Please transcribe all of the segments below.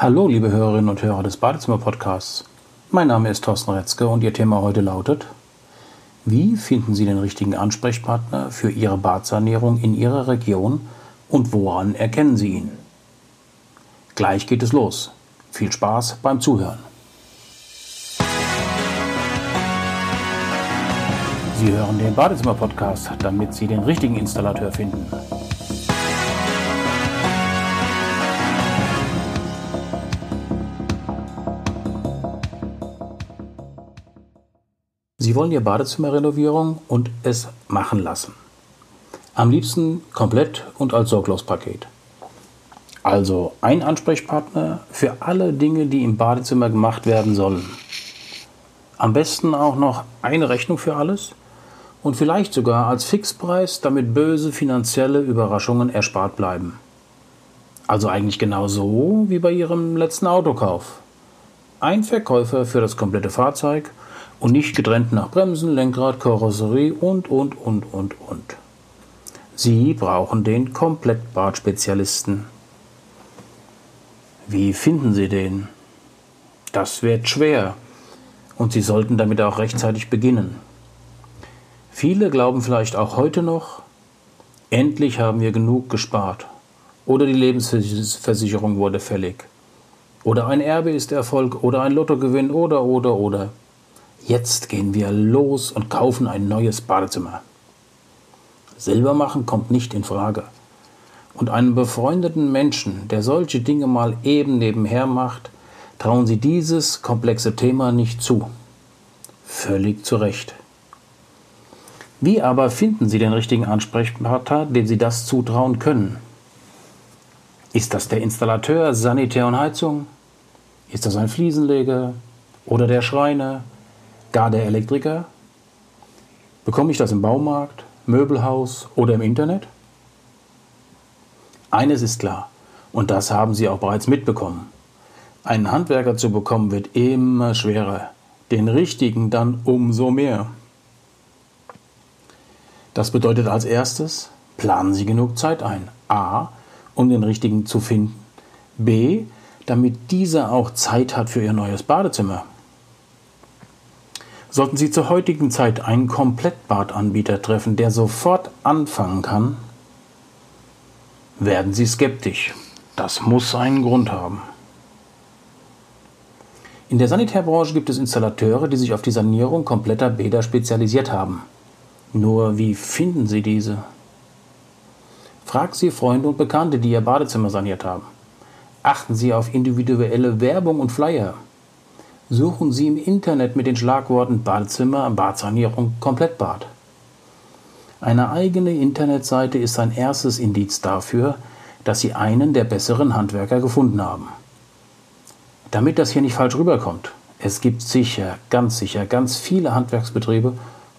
Hallo, liebe Hörerinnen und Hörer des Badezimmer-Podcasts. Mein Name ist Thorsten Retzke und Ihr Thema heute lautet: Wie finden Sie den richtigen Ansprechpartner für Ihre Badsanierung in Ihrer Region und woran erkennen Sie ihn? Gleich geht es los. Viel Spaß beim Zuhören. Sie hören den Badezimmer-Podcast, damit Sie den richtigen Installateur finden. Sie wollen Ihr Badezimmer Renovierung und es machen lassen. Am liebsten komplett und als Sorglospaket. Also ein Ansprechpartner für alle Dinge, die im Badezimmer gemacht werden sollen. Am besten auch noch eine Rechnung für alles und vielleicht sogar als Fixpreis, damit böse finanzielle Überraschungen erspart bleiben. Also eigentlich genau so wie bei Ihrem letzten Autokauf. Ein Verkäufer für das komplette Fahrzeug und nicht getrennt nach Bremsen, Lenkrad, Karosserie und, und, und, und, und. Sie brauchen den Komplettbad-Spezialisten. Wie finden Sie den? Das wird schwer und Sie sollten damit auch rechtzeitig beginnen. Viele glauben vielleicht auch heute noch, endlich haben wir genug gespart oder die Lebensversicherung wurde fällig oder ein Erbe ist Erfolg oder ein Lottogewinn oder oder oder. Jetzt gehen wir los und kaufen ein neues Badezimmer. Selber machen kommt nicht in Frage. Und einem befreundeten Menschen, der solche Dinge mal eben nebenher macht, trauen Sie dieses komplexe Thema nicht zu. Völlig zu Recht. Wie aber finden Sie den richtigen Ansprechpartner, dem Sie das zutrauen können? Ist das der Installateur Sanitär und Heizung? Ist das ein Fliesenleger? Oder der Schreiner? Gar der Elektriker? Bekomme ich das im Baumarkt, Möbelhaus oder im Internet? Eines ist klar, und das haben Sie auch bereits mitbekommen. Einen Handwerker zu bekommen wird immer schwerer, den richtigen dann umso mehr. Das bedeutet als erstes, planen Sie genug Zeit ein. A, um den richtigen zu finden. B, damit dieser auch Zeit hat für Ihr neues Badezimmer. Sollten Sie zur heutigen Zeit einen Komplettbadanbieter treffen, der sofort anfangen kann, werden Sie skeptisch. Das muss einen Grund haben. In der Sanitärbranche gibt es Installateure, die sich auf die Sanierung kompletter Bäder spezialisiert haben. Nur wie finden Sie diese? Frag Sie Freunde und Bekannte, die Ihr Badezimmer saniert haben. Achten Sie auf individuelle Werbung und Flyer. Suchen Sie im Internet mit den Schlagworten Badezimmer, Badsanierung, Komplettbad. Eine eigene Internetseite ist ein erstes Indiz dafür, dass Sie einen der besseren Handwerker gefunden haben. Damit das hier nicht falsch rüberkommt, es gibt sicher, ganz sicher, ganz viele Handwerksbetriebe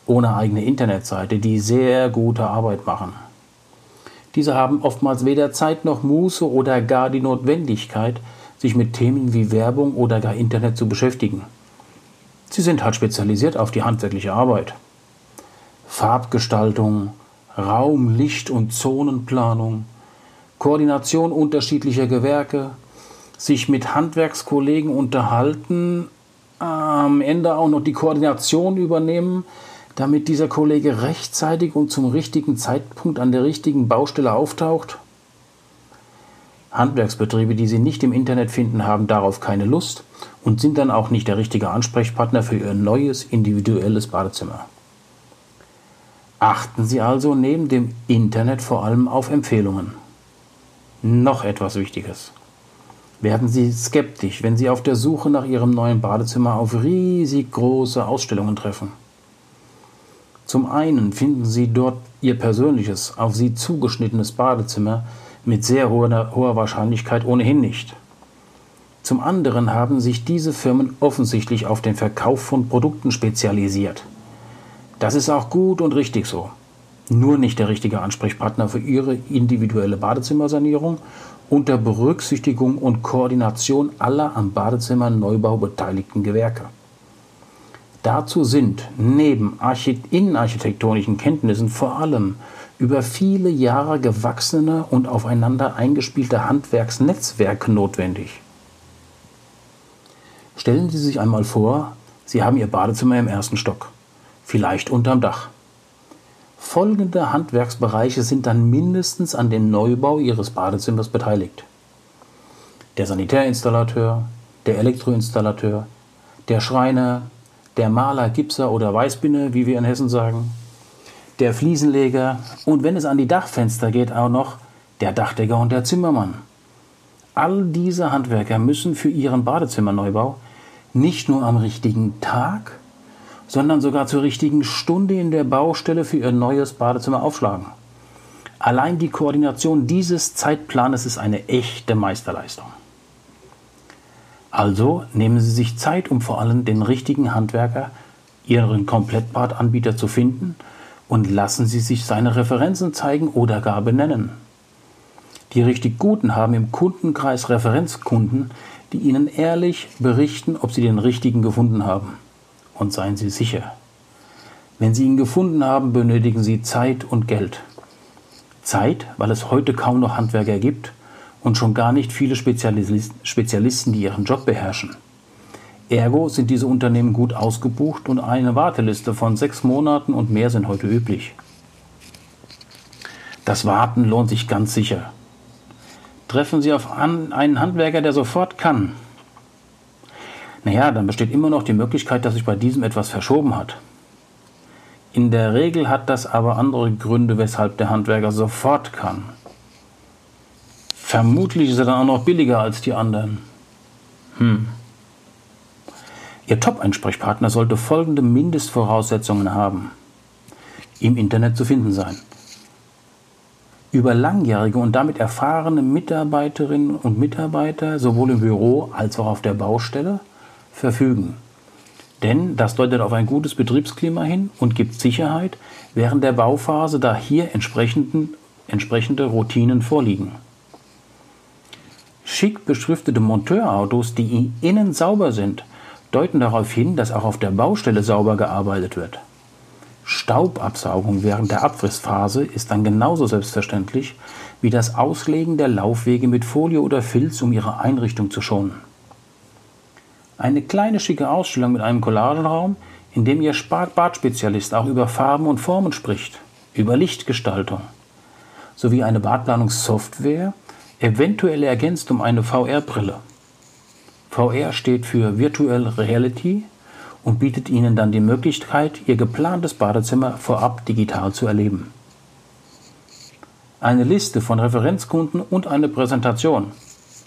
ohne eigene Internetseite, die sehr gute Arbeit machen. Diese haben oftmals weder Zeit noch Muße oder gar die Notwendigkeit, sich mit Themen wie Werbung oder gar Internet zu beschäftigen. Sie sind halt spezialisiert auf die handwerkliche Arbeit. Farbgestaltung, Raum-, Licht- und Zonenplanung, Koordination unterschiedlicher Gewerke, sich mit Handwerkskollegen unterhalten, am Ende auch noch die Koordination übernehmen, damit dieser Kollege rechtzeitig und zum richtigen Zeitpunkt an der richtigen Baustelle auftaucht? Handwerksbetriebe, die Sie nicht im Internet finden, haben darauf keine Lust und sind dann auch nicht der richtige Ansprechpartner für Ihr neues individuelles Badezimmer. Achten Sie also neben dem Internet vor allem auf Empfehlungen. Noch etwas Wichtiges. Werden Sie skeptisch, wenn Sie auf der Suche nach Ihrem neuen Badezimmer auf riesig große Ausstellungen treffen. Zum einen finden Sie dort Ihr persönliches, auf Sie zugeschnittenes Badezimmer, mit sehr hoher, hoher Wahrscheinlichkeit ohnehin nicht. Zum anderen haben sich diese Firmen offensichtlich auf den Verkauf von Produkten spezialisiert. Das ist auch gut und richtig so. Nur nicht der richtige Ansprechpartner für Ihre individuelle Badezimmersanierung unter Berücksichtigung und Koordination aller am Badezimmerneubau beteiligten Gewerke. Dazu sind neben innenarchitektonischen Kenntnissen vor allem über viele Jahre gewachsene und aufeinander eingespielte Handwerksnetzwerke notwendig. Stellen Sie sich einmal vor, Sie haben Ihr Badezimmer im ersten Stock, vielleicht unterm Dach. Folgende Handwerksbereiche sind dann mindestens an dem Neubau Ihres Badezimmers beteiligt. Der Sanitärinstallateur, der Elektroinstallateur, der Schreiner, der Maler, Gipser oder Weißbinne, wie wir in Hessen sagen, der Fliesenleger und wenn es an die Dachfenster geht, auch noch der Dachdecker und der Zimmermann. All diese Handwerker müssen für ihren Badezimmerneubau nicht nur am richtigen Tag, sondern sogar zur richtigen Stunde in der Baustelle für ihr neues Badezimmer aufschlagen. Allein die Koordination dieses Zeitplanes ist eine echte Meisterleistung. Also nehmen Sie sich Zeit, um vor allem den richtigen Handwerker, Ihren Komplettbadanbieter zu finden und lassen Sie sich seine Referenzen zeigen oder gar benennen. Die richtig Guten haben im Kundenkreis Referenzkunden, die Ihnen ehrlich berichten, ob Sie den richtigen gefunden haben. Und seien Sie sicher, wenn Sie ihn gefunden haben, benötigen Sie Zeit und Geld. Zeit, weil es heute kaum noch Handwerker gibt und schon gar nicht viele Spezialisten, die ihren Job beherrschen. Ergo sind diese Unternehmen gut ausgebucht und eine Warteliste von sechs Monaten und mehr sind heute üblich. Das Warten lohnt sich ganz sicher. Treffen Sie auf einen Handwerker, der sofort kann. Naja, dann besteht immer noch die Möglichkeit, dass sich bei diesem etwas verschoben hat. In der Regel hat das aber andere Gründe, weshalb der Handwerker sofort kann. Vermutlich ist er dann auch noch billiger als die anderen. Hm. Ihr Top-Ansprechpartner sollte folgende Mindestvoraussetzungen haben. Im Internet zu finden sein. Über langjährige und damit erfahrene Mitarbeiterinnen und Mitarbeiter sowohl im Büro als auch auf der Baustelle verfügen. Denn das deutet auf ein gutes Betriebsklima hin und gibt Sicherheit während der Bauphase, da hier entsprechende Routinen vorliegen. Schick beschriftete Monteurautos, die innen sauber sind, deuten darauf hin, dass auch auf der Baustelle sauber gearbeitet wird. Staubabsaugung während der Abfrissphase ist dann genauso selbstverständlich wie das Auslegen der Laufwege mit Folie oder Filz, um ihre Einrichtung zu schonen. Eine kleine schicke Ausstellung mit einem Collagenraum, in dem Ihr Badspezialist auch über Farben und Formen spricht, über Lichtgestaltung, sowie eine Badplanungssoftware, eventuell ergänzt um eine VR-Brille. VR steht für Virtual Reality und bietet Ihnen dann die Möglichkeit, Ihr geplantes Badezimmer vorab digital zu erleben. Eine Liste von Referenzkunden und eine Präsentation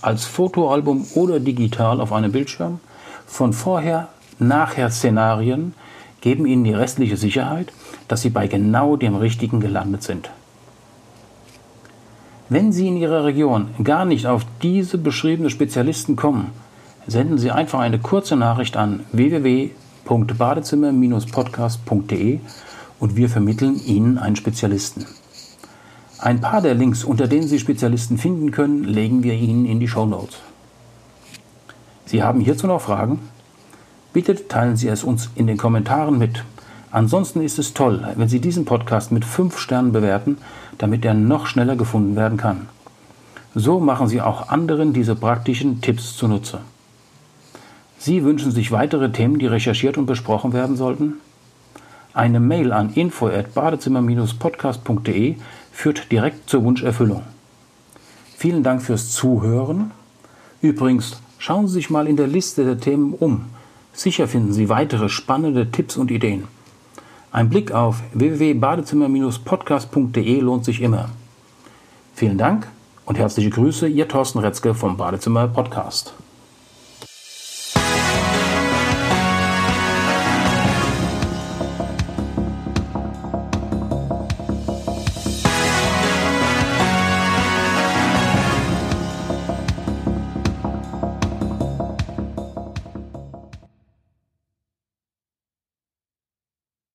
als Fotoalbum oder digital auf einem Bildschirm von Vorher-Nachher-Szenarien geben Ihnen die restliche Sicherheit, dass Sie bei genau dem Richtigen gelandet sind. Wenn Sie in Ihrer Region gar nicht auf diese beschriebenen Spezialisten kommen, senden Sie einfach eine kurze Nachricht an www.badezimmer-podcast.de und wir vermitteln Ihnen einen Spezialisten. Ein paar der Links, unter denen Sie Spezialisten finden können, legen wir Ihnen in die Show Notes. Sie haben hierzu noch Fragen? Bitte teilen Sie es uns in den Kommentaren mit. Ansonsten ist es toll, wenn Sie diesen Podcast mit 5 Sternen bewerten, damit er noch schneller gefunden werden kann. So machen Sie auch anderen diese praktischen Tipps zunutze. Sie wünschen sich weitere Themen, die recherchiert und besprochen werden sollten? Eine Mail an info@badezimmer-podcast.de führt direkt zur Wunscherfüllung. Vielen Dank fürs Zuhören. Übrigens, schauen Sie sich mal in der Liste der Themen um. Sicher finden Sie weitere spannende Tipps und Ideen. Ein Blick auf www.badezimmer-podcast.de lohnt sich immer. Vielen Dank und herzliche Grüße, Ihr Thorsten Retzke vom Badezimmer Podcast.